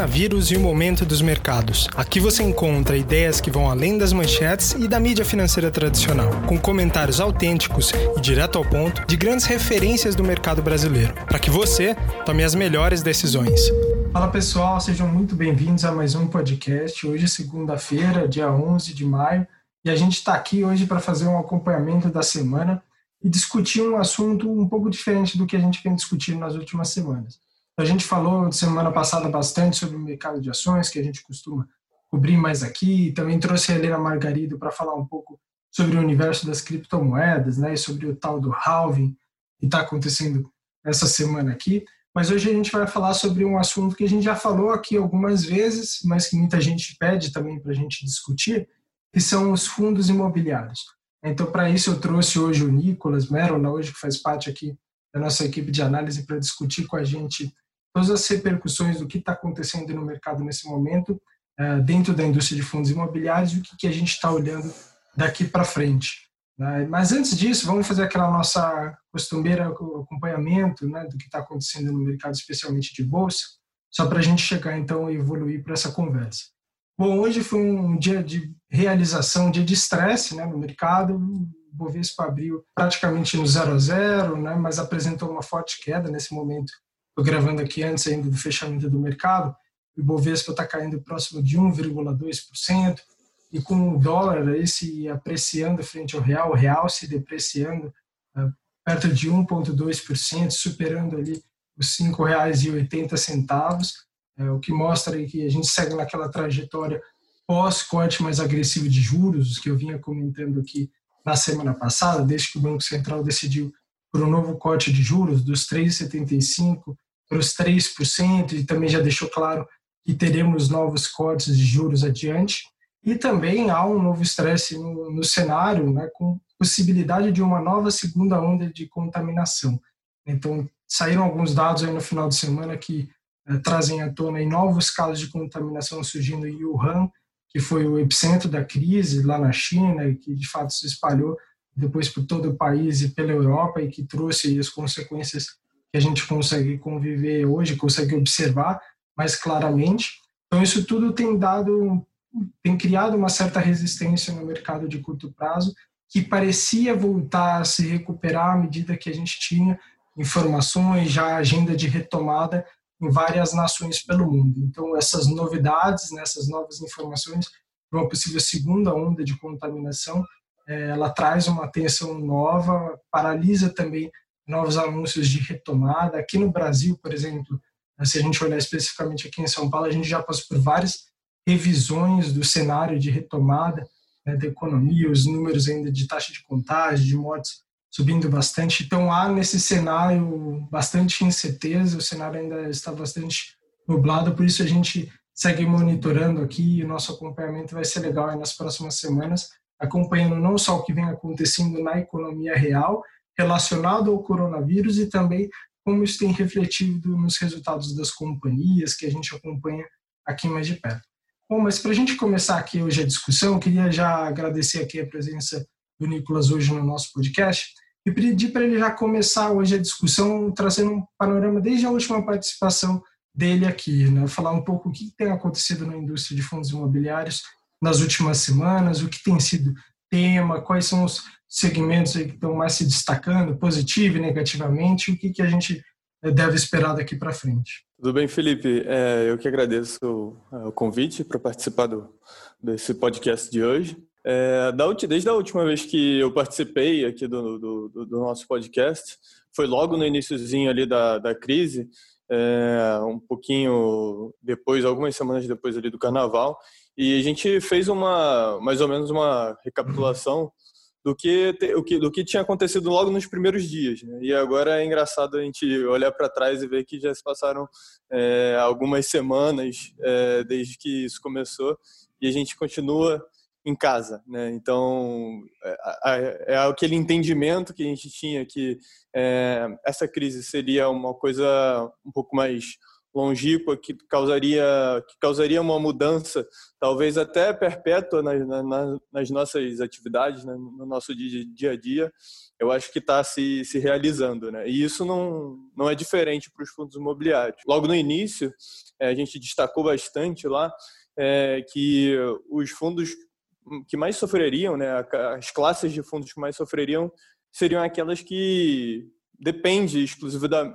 coronavírus e o momento dos mercados. Aqui você encontra ideias que vão além das manchetes e da mídia financeira tradicional, com comentários autênticos e direto ao ponto de grandes referências do mercado brasileiro, para que você tome as melhores decisões. Fala pessoal, sejam muito bem-vindos a mais um podcast. Hoje é segunda-feira, dia 11 de maio, e a gente está aqui hoje para fazer um acompanhamento da semana e discutir um assunto um pouco diferente do que a gente vem discutindo nas últimas semanas. A gente falou semana passada bastante sobre o mercado de ações, que a gente costuma cobrir mais aqui. Também trouxe a Helena Margarido para falar um pouco sobre o universo das criptomoedas, né, e sobre o tal do halving que está acontecendo essa semana aqui. Mas hoje a gente vai falar sobre um assunto que a gente já falou aqui algumas vezes, mas que muita gente pede também para a gente discutir, que são os fundos imobiliários. Então, para isso, eu trouxe hoje o Nicolas Merola, hoje que faz parte aqui da nossa equipe de análise, para discutir com a gente todas as repercussões do que está acontecendo no mercado nesse momento, uh, dentro da indústria de fundos imobiliários, e o que, que a gente está olhando daqui para frente. Né? Mas antes disso, vamos fazer aquela nossa costumeira acompanhamento né, do que está acontecendo no mercado, especialmente de bolsa, só para a gente chegar então e evoluir para essa conversa. Bom, hoje foi um dia de realização, um dia de estresse né, no mercado. Bovespa abriu praticamente no zero a zero, né, mas apresentou uma forte queda nesse momento Estou gravando aqui antes ainda do fechamento do mercado. O Bovespa está caindo próximo de 1,2%. E com o dólar aí se apreciando frente ao real, o real se depreciando uh, perto de 1,2%, superando ali os R$ 5,80, é, o que mostra que a gente segue naquela trajetória pós-corte mais agressivo de juros, que eu vinha comentando aqui na semana passada, desde que o Banco Central decidiu por um novo corte de juros dos 3,75 para os 3%, e também já deixou claro que teremos novos cortes de juros adiante. E também há um novo estresse no, no cenário, né, com possibilidade de uma nova segunda onda de contaminação. Então, saíram alguns dados aí no final de semana que eh, trazem à tona novos casos de contaminação surgindo em Wuhan, que foi o epicentro da crise lá na China e que de fato se espalhou depois por todo o país e pela Europa e que trouxe as consequências que a gente consegue conviver hoje, consegue observar mais claramente. Então isso tudo tem dado, tem criado uma certa resistência no mercado de curto prazo que parecia voltar a se recuperar à medida que a gente tinha informações, já agenda de retomada em várias nações pelo mundo. Então essas novidades, né, novas informações, uma possível segunda onda de contaminação é, ela traz uma atenção nova, paralisa também novos anúncios de retomada. Aqui no Brasil, por exemplo, se a gente olhar especificamente aqui em São Paulo, a gente já passou por várias revisões do cenário de retomada né, da economia, os números ainda de taxa de contágio, de mortes subindo bastante. Então há nesse cenário bastante incerteza, o cenário ainda está bastante nublado, por isso a gente segue monitorando aqui e o nosso acompanhamento vai ser legal nas próximas semanas acompanhando não só o que vem acontecendo na economia real relacionado ao coronavírus e também como isso tem refletido nos resultados das companhias que a gente acompanha aqui mais de perto. Bom, mas para a gente começar aqui hoje a discussão, queria já agradecer aqui a presença do Nicolas hoje no nosso podcast e pedir para ele já começar hoje a discussão trazendo um panorama desde a última participação dele aqui, né? falar um pouco o que tem acontecido na indústria de fundos imobiliários nas últimas semanas, o que tem sido tema, quais são os segmentos que estão mais se destacando, positivo e negativamente, o que, que a gente eh, deve esperar daqui para frente. Tudo bem, Felipe? É, eu que agradeço o, é, o convite para participar do, desse podcast de hoje. É, desde a última vez que eu participei aqui do, do, do nosso podcast, foi logo no iníciozinho ali da, da crise, é, um pouquinho depois, algumas semanas depois ali do Carnaval, e a gente fez uma, mais ou menos uma recapitulação do que, o que, do que tinha acontecido logo nos primeiros dias. Né? E agora é engraçado a gente olhar para trás e ver que já se passaram é, algumas semanas é, desde que isso começou e a gente continua em casa, né? Então é, é, aquele entendimento que a gente tinha que é, essa crise seria uma coisa um pouco mais longínqua que causaria, que causaria uma mudança, talvez até perpétua nas, nas, nas nossas atividades, né, no nosso dia, dia a dia, eu acho que está se, se realizando. Né? E isso não, não é diferente para os fundos imobiliários. Logo no início, é, a gente destacou bastante lá é, que os fundos que mais sofreriam, né, as classes de fundos que mais sofreriam, seriam aquelas que dependem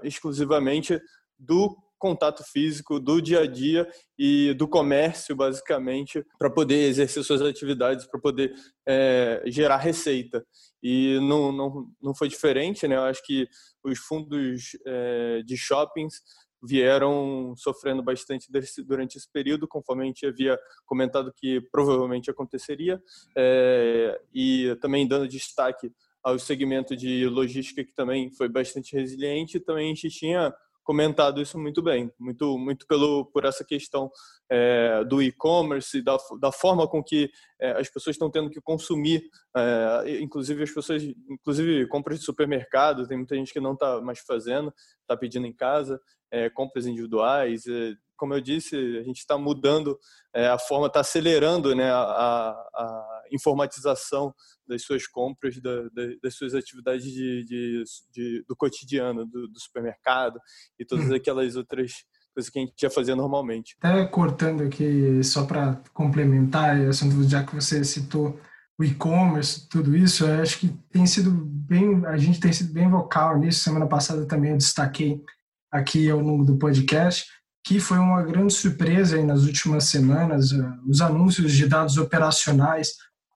exclusivamente do contato físico do dia a dia e do comércio, basicamente, para poder exercer suas atividades, para poder é, gerar receita. E não, não, não foi diferente, né? Eu acho que os fundos é, de shoppings vieram sofrendo bastante durante esse período, conforme a gente havia comentado que provavelmente aconteceria, é, e também dando destaque ao segmento de logística que também foi bastante resiliente, também a gente tinha comentado isso muito bem, muito muito pelo por essa questão é, do e-commerce, da, da forma com que é, as pessoas estão tendo que consumir, é, inclusive as pessoas, inclusive compras de supermercado, tem muita gente que não está mais fazendo, está pedindo em casa, é, compras individuais, é, como eu disse, a gente está mudando é, a forma, está acelerando né, a, a, informatização das suas compras, da, das suas atividades de, de, de do cotidiano, do, do, supermercado e todas uhum. aquelas outras coisas que a gente já fazia normalmente. Até cortando aqui, só para complementar, já que você citou o e-commerce, tudo isso, eu acho que tem sido bem, a gente tem sido bem vocal nisso. Semana passada também eu destaquei aqui ao longo do podcast que foi uma grande surpresa nas últimas semanas, eh, os anúncios de dados operacionais,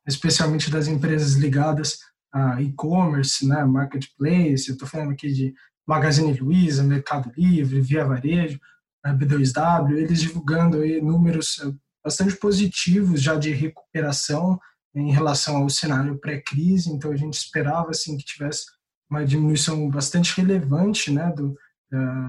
especialmente das empresas ligadas a e-commerce, né, marketplace, eu estou falando aqui de Magazine Luiza, Mercado Livre, Via Varejo, B2W, eles divulgando aí números eh, bastante positivos já de recuperação em relação ao cenário pré-crise, então a gente esperava assim que tivesse uma diminuição bastante relevante né, do,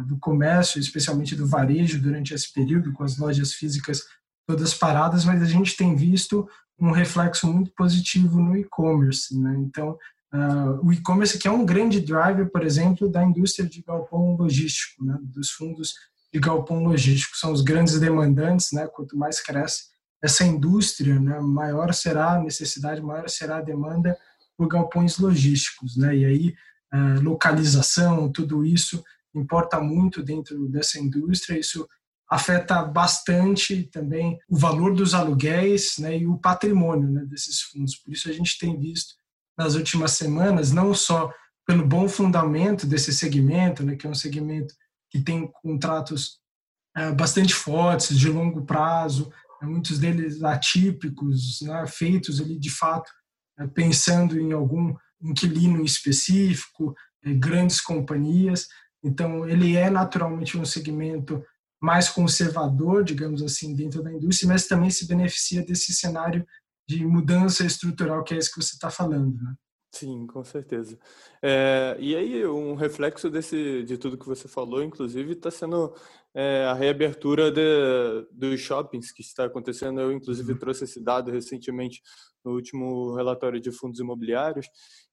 do comércio, especialmente do varejo, durante esse período, com as lojas físicas todas paradas, mas a gente tem visto um reflexo muito positivo no e-commerce. Né? Então, uh, o e-commerce que é um grande driver, por exemplo, da indústria de galpão logístico, né? dos fundos de galpão logístico, são os grandes demandantes, né? quanto mais cresce essa indústria, né? maior será a necessidade, maior será a demanda por galpões logísticos. Né? E aí, uh, localização, tudo isso importa muito dentro dessa indústria. Isso afeta bastante também o valor dos aluguéis né, e o patrimônio né, desses fundos. Por isso a gente tem visto nas últimas semanas, não só pelo bom fundamento desse segmento, né, que é um segmento que tem contratos é, bastante fortes, de longo prazo, né, muitos deles atípicos, né, feitos ali de fato é, pensando em algum inquilino específico, é, grandes companhias, então, ele é naturalmente um segmento mais conservador, digamos assim, dentro da indústria, mas também se beneficia desse cenário de mudança estrutural que é isso que você está falando, né? Sim, com certeza. É, e aí, um reflexo desse, de tudo que você falou, inclusive, está sendo é, a reabertura de, dos shoppings que está acontecendo. Eu, inclusive, uhum. trouxe esse dado recentemente no último relatório de fundos imobiliários,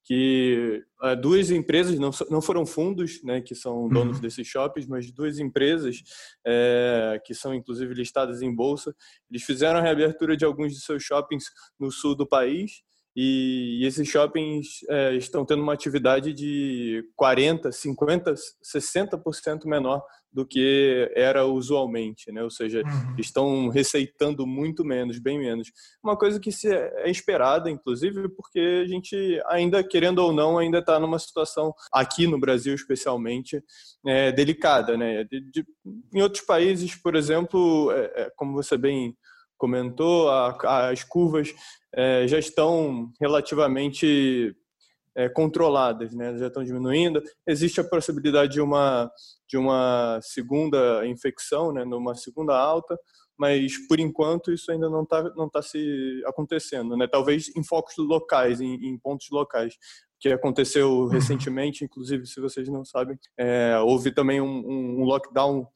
que uh, duas empresas, não, não foram fundos né, que são donos uhum. desses shoppings, mas duas empresas é, que são inclusive listadas em bolsa, eles fizeram a reabertura de alguns de seus shoppings no sul do país e, esses shoppings é, estão tendo uma atividade de 40, 50, 60% menor do que era usualmente, né? Ou seja, uhum. estão receitando muito menos, bem menos. Uma coisa que se é esperada, inclusive, porque a gente ainda, querendo ou não, ainda está numa situação aqui no Brasil, especialmente, é, delicada, né? De, de, em outros países, por exemplo, é, é como você bem comentou, a, as curvas é, já estão relativamente é, controladas, né? já estão diminuindo. Existe a possibilidade de uma, de uma segunda infecção, né? numa segunda alta, mas por enquanto isso ainda não está não tá se acontecendo. Né? Talvez em focos locais, em, em pontos locais que aconteceu uhum. recentemente, inclusive, se vocês não sabem, é, houve também um, um lockdown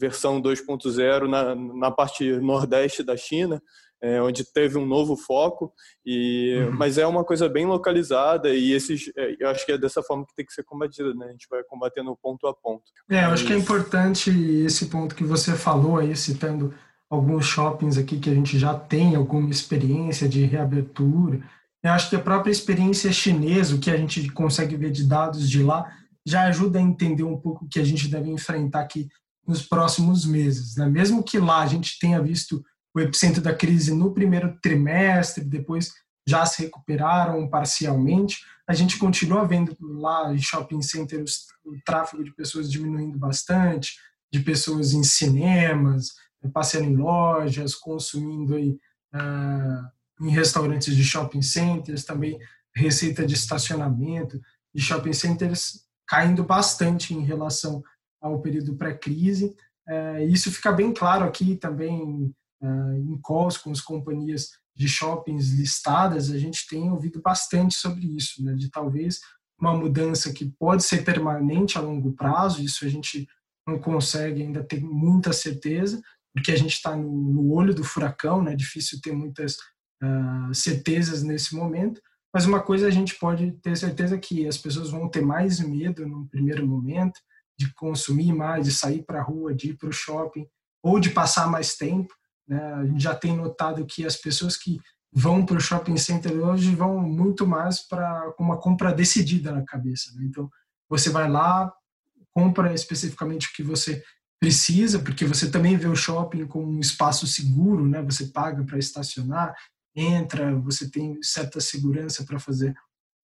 versão 2.0 na, na parte nordeste da China, é, onde teve um novo foco, e, uhum. mas é uma coisa bem localizada e esses, é, eu acho que é dessa forma que tem que ser combatida, né? A gente vai combatendo ponto a ponto. É, eu acho que é importante esse ponto que você falou aí, citando alguns shoppings aqui que a gente já tem alguma experiência de reabertura. Eu acho que a própria experiência chinesa, o que a gente consegue ver de dados de lá, já ajuda a entender um pouco o que a gente deve enfrentar aqui nos próximos meses. Né? Mesmo que lá a gente tenha visto o epicentro da crise no primeiro trimestre, depois já se recuperaram parcialmente, a gente continua vendo lá em shopping centers o tráfego de pessoas diminuindo bastante, de pessoas em cinemas, passeando em lojas, consumindo aí, uh, em restaurantes de shopping centers, também receita de estacionamento de shopping centers caindo bastante em relação ao período pré-crise. Uh, isso fica bem claro aqui também uh, em calls com as companhias de shoppings listadas, a gente tem ouvido bastante sobre isso, né, de talvez uma mudança que pode ser permanente a longo prazo, isso a gente não consegue ainda ter muita certeza, porque a gente está no, olho do furacão, né? É difícil ter muitas uh, certezas nesse momento. Mas uma coisa a gente pode ter certeza que as pessoas vão ter mais medo no primeiro momento de consumir mais, de sair para a rua, de ir para o shopping ou de passar mais tempo. Né? A gente já tem notado que as pessoas que vão para o shopping center hoje vão muito mais para uma compra decidida na cabeça. Né? Então você vai lá, compra especificamente o que você precisa, porque você também vê o shopping como um espaço seguro, né? Você paga para estacionar, entra, você tem certa segurança para fazer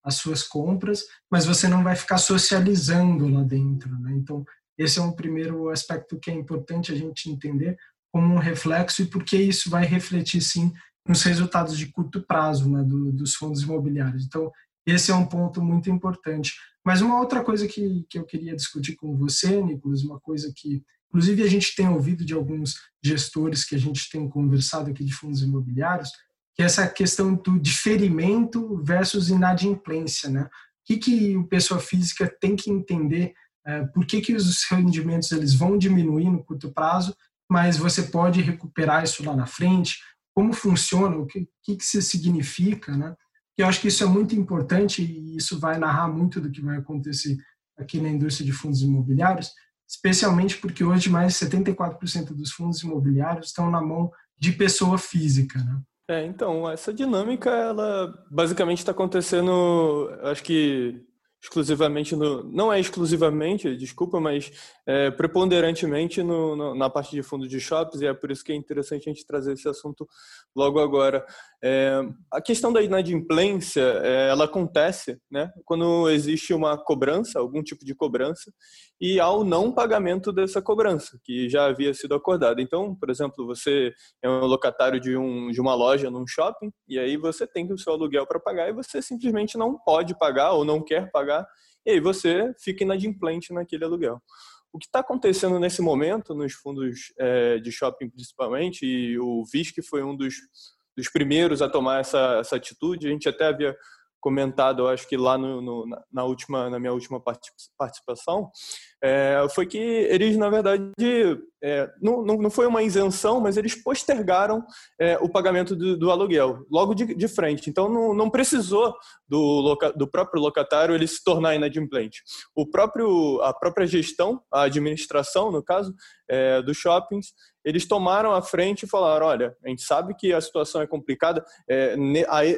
as suas compras, mas você não vai ficar socializando lá dentro, né? Então, esse é um primeiro aspecto que é importante a gente entender como um reflexo e porque isso vai refletir sim nos resultados de curto prazo, né, do, dos fundos imobiliários. Então, esse é um ponto muito importante. Mas uma outra coisa que, que eu queria discutir com você, Nicolas, uma coisa que Inclusive, a gente tem ouvido de alguns gestores que a gente tem conversado aqui de fundos imobiliários, que é essa questão do diferimento versus inadimplência. Né? O que, que o pessoa física tem que entender? É, por que, que os rendimentos eles vão diminuir no curto prazo, mas você pode recuperar isso lá na frente? Como funciona? O que, que, que isso significa? Né? eu acho que isso é muito importante e isso vai narrar muito do que vai acontecer aqui na indústria de fundos imobiliários, especialmente porque hoje mais de 74% dos fundos imobiliários estão na mão de pessoa física, né? É, então, essa dinâmica, ela basicamente está acontecendo, acho que exclusivamente no, não é exclusivamente, desculpa, mas é, preponderantemente no, no, na parte de fundo de shops e é por isso que é interessante a gente trazer esse assunto logo agora. É, a questão da inadimplência, é, ela acontece, né, quando existe uma cobrança, algum tipo de cobrança e ao não pagamento dessa cobrança que já havia sido acordada. Então, por exemplo, você é um locatário de, um, de uma loja num shopping e aí você tem o seu aluguel para pagar e você simplesmente não pode pagar ou não quer pagar pagar, e aí você fica inadimplente naquele aluguel. O que está acontecendo nesse momento, nos fundos é, de shopping principalmente, e o VISC foi um dos, dos primeiros a tomar essa, essa atitude, a gente até havia comentado, eu acho que lá no, no, na, última, na minha última participação, é, foi que eles, na verdade, é, não, não, foi uma isenção, mas eles postergaram é, o pagamento do, do, aluguel, logo de, de frente. Então, não, não precisou do, loca, do próprio locatário ele se tornar inadimplente. O próprio, a própria gestão, a administração, no caso, é, dos shoppings, eles tomaram a frente e falaram: olha, a gente sabe que a situação é complicada. É,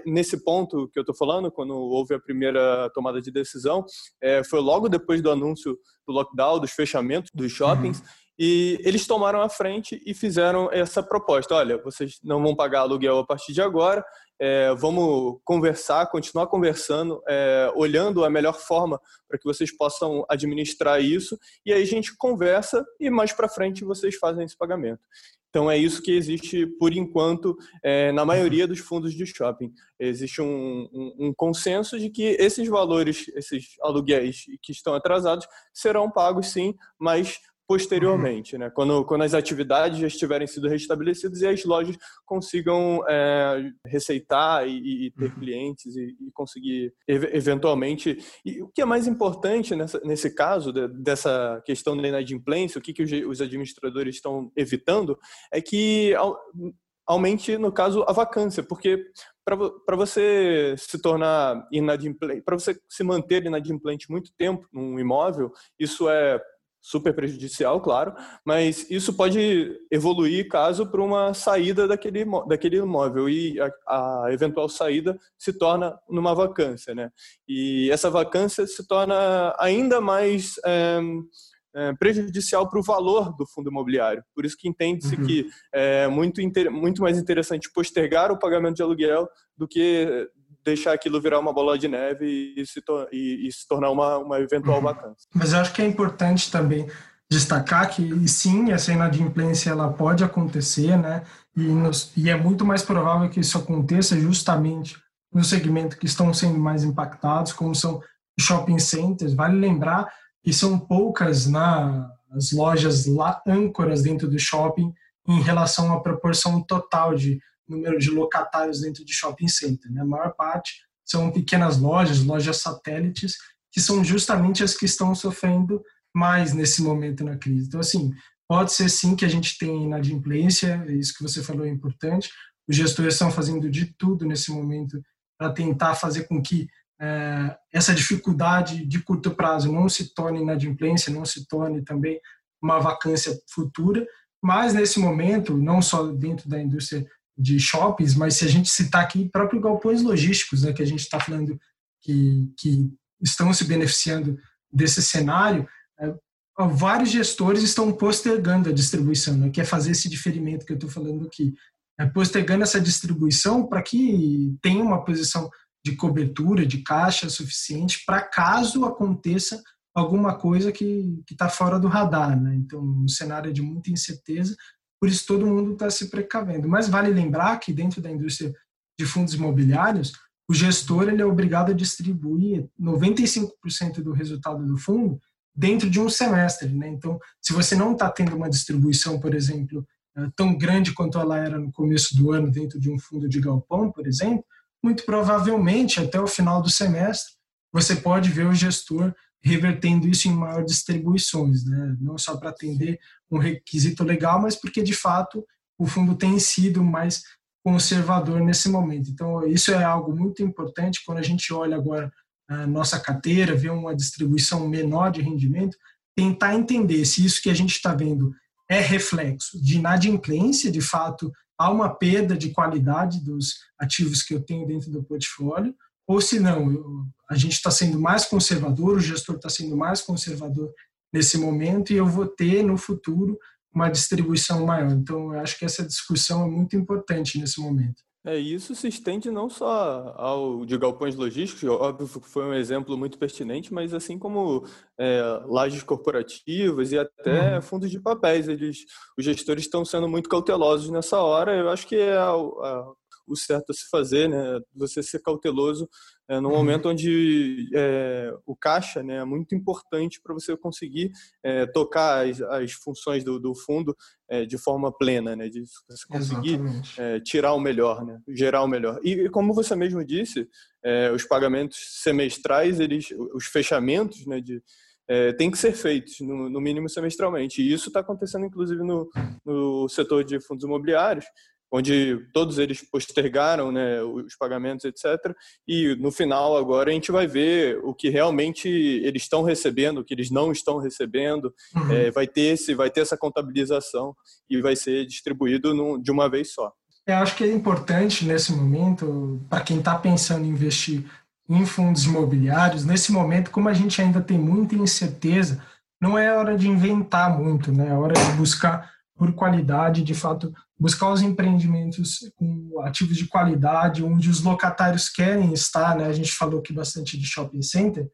nesse ponto que eu estou falando, quando houve a primeira tomada de decisão, é, foi logo depois do anúncio do lockdown, dos fechamentos dos shoppings. Uhum. E eles tomaram a frente e fizeram essa proposta: olha, vocês não vão pagar aluguel a partir de agora, é, vamos conversar, continuar conversando, é, olhando a melhor forma para que vocês possam administrar isso, e aí a gente conversa e mais para frente vocês fazem esse pagamento. Então é isso que existe por enquanto é, na maioria dos fundos de shopping. Existe um, um, um, consenso de que esses valores, esses aluguéis que estão atrasados, serão pagos sim, mas posteriormente, né? quando, quando as atividades já estiverem sido restabelecidas e as lojas consigam é, receitar e, e ter uhum. clientes e, e, conseguir eventualmente. E o que é mais importante nessa, nesse caso de, dessa questão da inadimplência, o que, que os, os administradores estão evitando, é que aumente, no caso, a vacância, porque para você se tornar inadimplente, para você se manter inadimplente muito tempo num imóvel, isso é super prejudicial, claro, mas isso pode evoluir caso para uma saída daquele, daquele imóvel e a, a, eventual saída se torna numa vacância, né? E essa vacância se torna ainda mais é, é, prejudicial para o valor do fundo imobiliário. Por isso que entende-se uhum. que é muito, muito mais interessante postergar o pagamento de aluguel do que deixar aquilo virar uma bola de neve e se, e, e se tornar uma, uma eventual uhum. vacância. Mas eu acho que é importante também destacar que, sim, essa inadimplência ela pode acontecer, né? E, nos, e é muito mais provável que isso aconteça justamente no segmento que estão sendo mais impactados, como são shopping centers. Vale lembrar que são poucas na, as lojas lá âncoras dentro do shopping em relação à proporção total de número de locatários dentro de shopping center. Né? A maior parte são pequenas lojas, lojas satélites, que são justamente as que estão sofrendo mais nesse momento na crise. Então, assim, pode ser sim que a gente tenha inadimplência, isso que você falou é importante. Os gestores estão fazendo de tudo nesse momento para tentar fazer com que é, essa dificuldade de curto prazo não se torne inadimplência, não se torne também uma vacância futura, mas nesse momento, não só dentro da indústria de shoppings, mas se a gente citar aqui próprio galpões logísticos, né, que a gente está falando que, que estão se beneficiando desse cenário, é, vários gestores estão postergando a distribuição, né, que é fazer esse diferimento que eu estou falando aqui, é, postergando essa distribuição para que tenha uma posição de cobertura, de caixa suficiente para caso aconteça alguma coisa que está fora do radar. Né? Então, um cenário de muita incerteza, por isso todo mundo está se precavendo. Mas vale lembrar que dentro da indústria de fundos imobiliários, o gestor ele é obrigado a distribuir 95% do resultado do fundo dentro de um semestre. Né? Então, se você não está tendo uma distribuição, por exemplo, eh, tão grande quanto ela era no começo do ano dentro de um fundo de galpão, por exemplo, muito provavelmente até o final do semestre você pode ver o gestor revertendo isso em maior distribuições, né? não só para atender um requisito legal, mas porque de fato o fundo tem sido mais conservador nesse momento. Então isso é algo muito importante quando a gente olha agora a nossa carteira, vê uma distribuição menor de rendimento, tentar entender se isso que a gente está vendo é reflexo de inadimplência, de fato há uma perda de qualidade dos ativos que eu tenho dentro do portfólio, ou se não, eu, a gente está sendo mais conservador, o gestor está sendo mais conservador nesse momento e eu vou ter no futuro uma distribuição maior. Então, eu acho que essa discussão é muito importante nesse momento. É, isso se estende não só ao de galpões logísticos, óbvio que foi um exemplo muito pertinente, mas assim como é, lajes corporativas e até uhum. fundos de papéis. Eles, os gestores estão sendo muito cautelosos nessa hora. Eu acho que é a, a o certo a se fazer, né? Você ser cauteloso é, no uhum. momento onde é, o caixa né, é muito importante para você conseguir é, tocar as, as funções do, do fundo é, de forma plena, né? De você conseguir é, tirar o melhor, né? Gerar o melhor. E, e como você mesmo disse, é, os pagamentos semestrais, eles, os fechamentos, né? De, é, tem que ser feitos, no, no mínimo semestralmente. E isso está acontecendo, inclusive, no, no setor de fundos imobiliários, onde todos eles postergaram né, os pagamentos, etc. E no final agora a gente vai ver o que realmente eles estão recebendo, o que eles não estão recebendo. Uhum. É, vai ter esse, vai ter essa contabilização e vai ser distribuído num, de uma vez só. Eu acho que é importante nesse momento para quem está pensando em investir em fundos imobiliários. Nesse momento, como a gente ainda tem muita incerteza, não é hora de inventar muito, né? É hora de buscar por qualidade, de fato, buscar os empreendimentos com ativos de qualidade, onde os locatários querem estar, né? A gente falou aqui bastante de shopping center,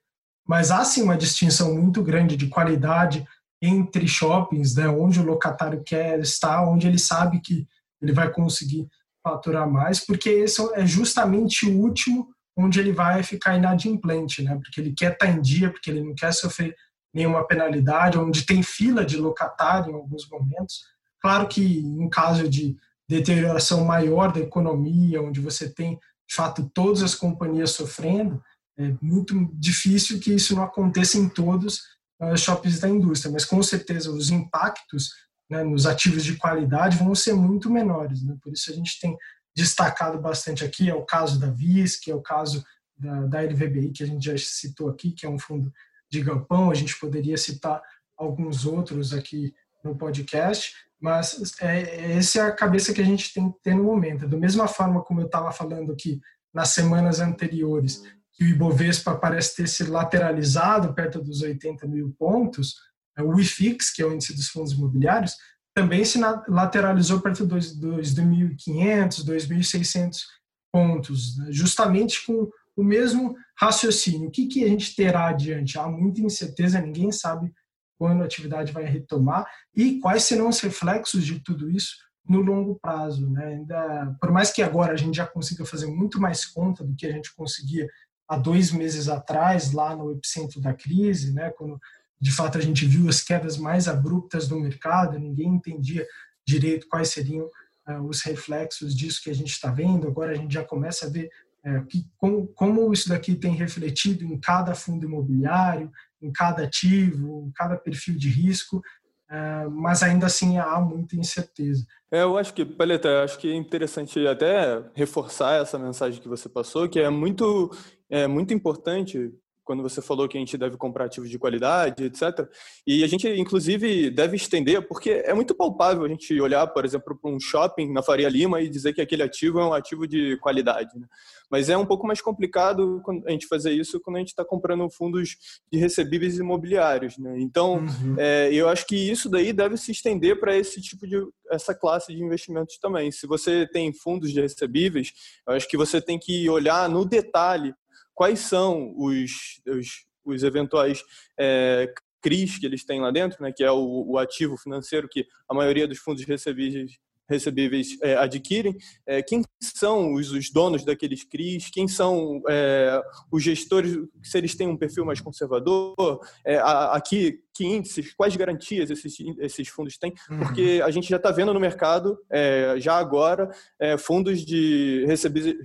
mas há sim uma distinção muito grande de qualidade entre shoppings, né? Onde o locatário quer estar, onde ele sabe que ele vai conseguir faturar mais, porque esse é justamente o último onde ele vai ficar inadimplente, né? Porque ele quer estar em dia, porque ele não quer sofrer nenhuma penalidade, onde tem fila de locatário em alguns momentos. Claro que em caso de deterioração maior da economia, onde você tem, de fato, todas as companhias sofrendo, é muito difícil que isso não aconteça em todos os shoppings da indústria, mas com certeza os impactos né, nos ativos de qualidade vão ser muito menores. Né? Por isso a gente tem destacado bastante aqui, é o caso da VIS, que é o caso da, da LVBI, que a gente já citou aqui, que é um fundo de galpão, a gente poderia citar alguns outros aqui no podcast, mas é, essa é a cabeça que a gente tem que ter no momento. Da mesma forma como eu estava falando aqui nas semanas anteriores, que o Ibovespa parece ter se lateralizado perto dos 80 mil pontos, é, o IFIX, que é o índice dos fundos imobiliários, também se lateralizou perto dos 2.500, 2.600 pontos, né? justamente com o mesmo raciocínio. O que, que a gente terá adiante? Há muita incerteza, ninguém sabe quando a atividade vai retomar e quais serão os reflexos de tudo isso no longo prazo. Né? Ainda, por mais que agora a gente já consiga fazer muito mais conta do que a gente conseguia há dois meses atrás, lá no epicentro da crise, né? quando de fato a gente viu as quedas mais abruptas do mercado, ninguém entendia direito quais seriam uh, os reflexos disso que a gente está vendo. Agora a gente já começa a ver uh, que, como, como isso daqui tem refletido em cada fundo imobiliário, em cada ativo, em cada perfil de risco, uh, mas ainda assim há muita incerteza. É, eu acho que, Paleta, acho que é interessante até reforçar essa mensagem que você passou, que é muito, é muito importante quando você falou que a gente deve comprar ativos de qualidade, etc. E a gente, inclusive, deve estender, porque é muito palpável a gente olhar, por exemplo, para um shopping na Faria Lima e dizer que aquele ativo é um ativo de qualidade. Né? Mas é um pouco mais complicado a gente fazer isso quando a gente está comprando fundos de recebíveis imobiliários. Né? Então, uhum. é, eu acho que isso daí deve se estender para esse tipo de essa classe de investimentos também. Se você tem fundos de recebíveis, eu acho que você tem que olhar no detalhe quais são os, os, os eventuais é, CRIs que eles têm lá dentro, né, que é o, o, ativo financeiro que a maioria dos fundos recebíveis, recebíveis é, adquirem, é, quem são os, os, donos daqueles CRIs, quem são é, os gestores, se eles têm um perfil mais conservador, é, aqui que índices, quais garantias esses, esses fundos têm, uhum. porque a gente já está vendo no mercado, é, já agora, é, fundos de recebíveis,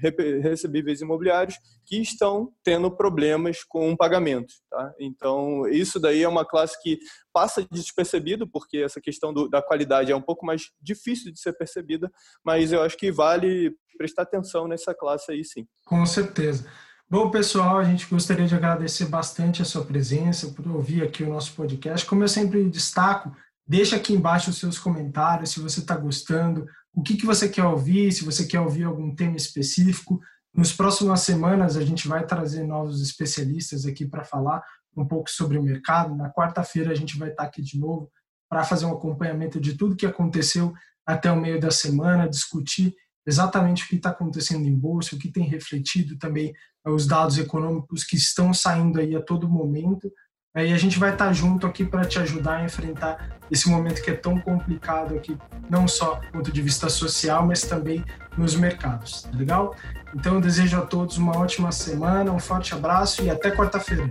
recebíveis imobiliários que estão tendo problemas com pagamento. Tá? Então, isso daí é uma classe que passa despercebido, porque essa questão do, da qualidade é um pouco mais difícil de ser percebida, mas eu acho que vale prestar atenção nessa classe aí sim. Com certeza. Bom, pessoal, a gente gostaria de agradecer bastante a sua presença, por ouvir aqui o nosso podcast. Como eu sempre destaco, deixa aqui embaixo os seus comentários, se você está gostando, o que, que você quer ouvir, se você quer ouvir algum tema específico. Nos próximas semanas, a gente vai trazer novos especialistas aqui para falar um pouco sobre o mercado. Na quarta-feira, a gente vai estar aqui de novo para fazer um acompanhamento de tudo que aconteceu até o meio da semana, discutir exatamente o que está acontecendo em bolsa, o que tem refletido também os dados econômicos que estão saindo aí a todo momento. E a gente vai estar junto aqui para te ajudar a enfrentar esse momento que é tão complicado aqui, não só do ponto de vista social, mas também nos mercados, tá legal? Então eu desejo a todos uma ótima semana, um forte abraço e até quarta-feira.